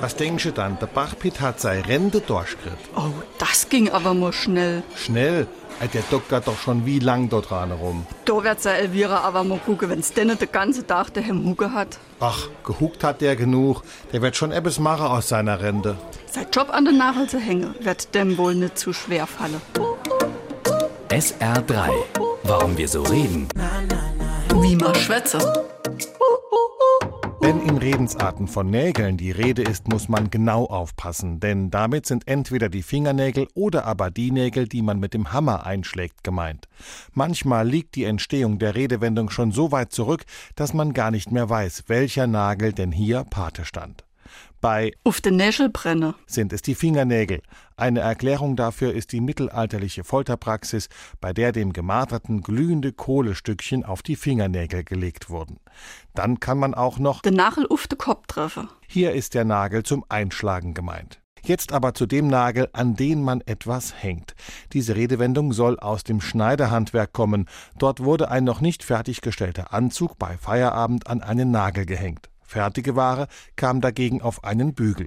Was denkst du dann? Der Bachpit hat seine Rente durchgekriegt. Oh, das ging aber mal schnell. Schnell. Äh, Der dockert doch schon wie lang dort dran rum. Da wird se Elvira aber mal gucken, wenn's denn den ganzen Tag der Huge hat. Ach, gehuckt hat der genug. Der wird schon etwas machen aus seiner Rente. Sein Job an den Nagel zu hängen, wird dem wohl nicht zu schwer fallen. SR3. Warum wir so reden. Wie man schwätze. Wenn in Redensarten von Nägeln die Rede ist, muss man genau aufpassen, denn damit sind entweder die Fingernägel oder aber die Nägel, die man mit dem Hammer einschlägt, gemeint. Manchmal liegt die Entstehung der Redewendung schon so weit zurück, dass man gar nicht mehr weiß, welcher Nagel denn hier Pate stand. Bei Auf den Näschel brenne. sind es die Fingernägel. Eine Erklärung dafür ist die mittelalterliche Folterpraxis, bei der dem Gemarterten glühende Kohlestückchen auf die Fingernägel gelegt wurden. Dann kann man auch noch Den Nagel auf den Kopf treffen. hier ist der Nagel zum Einschlagen gemeint. Jetzt aber zu dem Nagel, an den man etwas hängt. Diese Redewendung soll aus dem Schneiderhandwerk kommen. Dort wurde ein noch nicht fertiggestellter Anzug bei Feierabend an einen Nagel gehängt. Fertige Ware kam dagegen auf einen Bügel.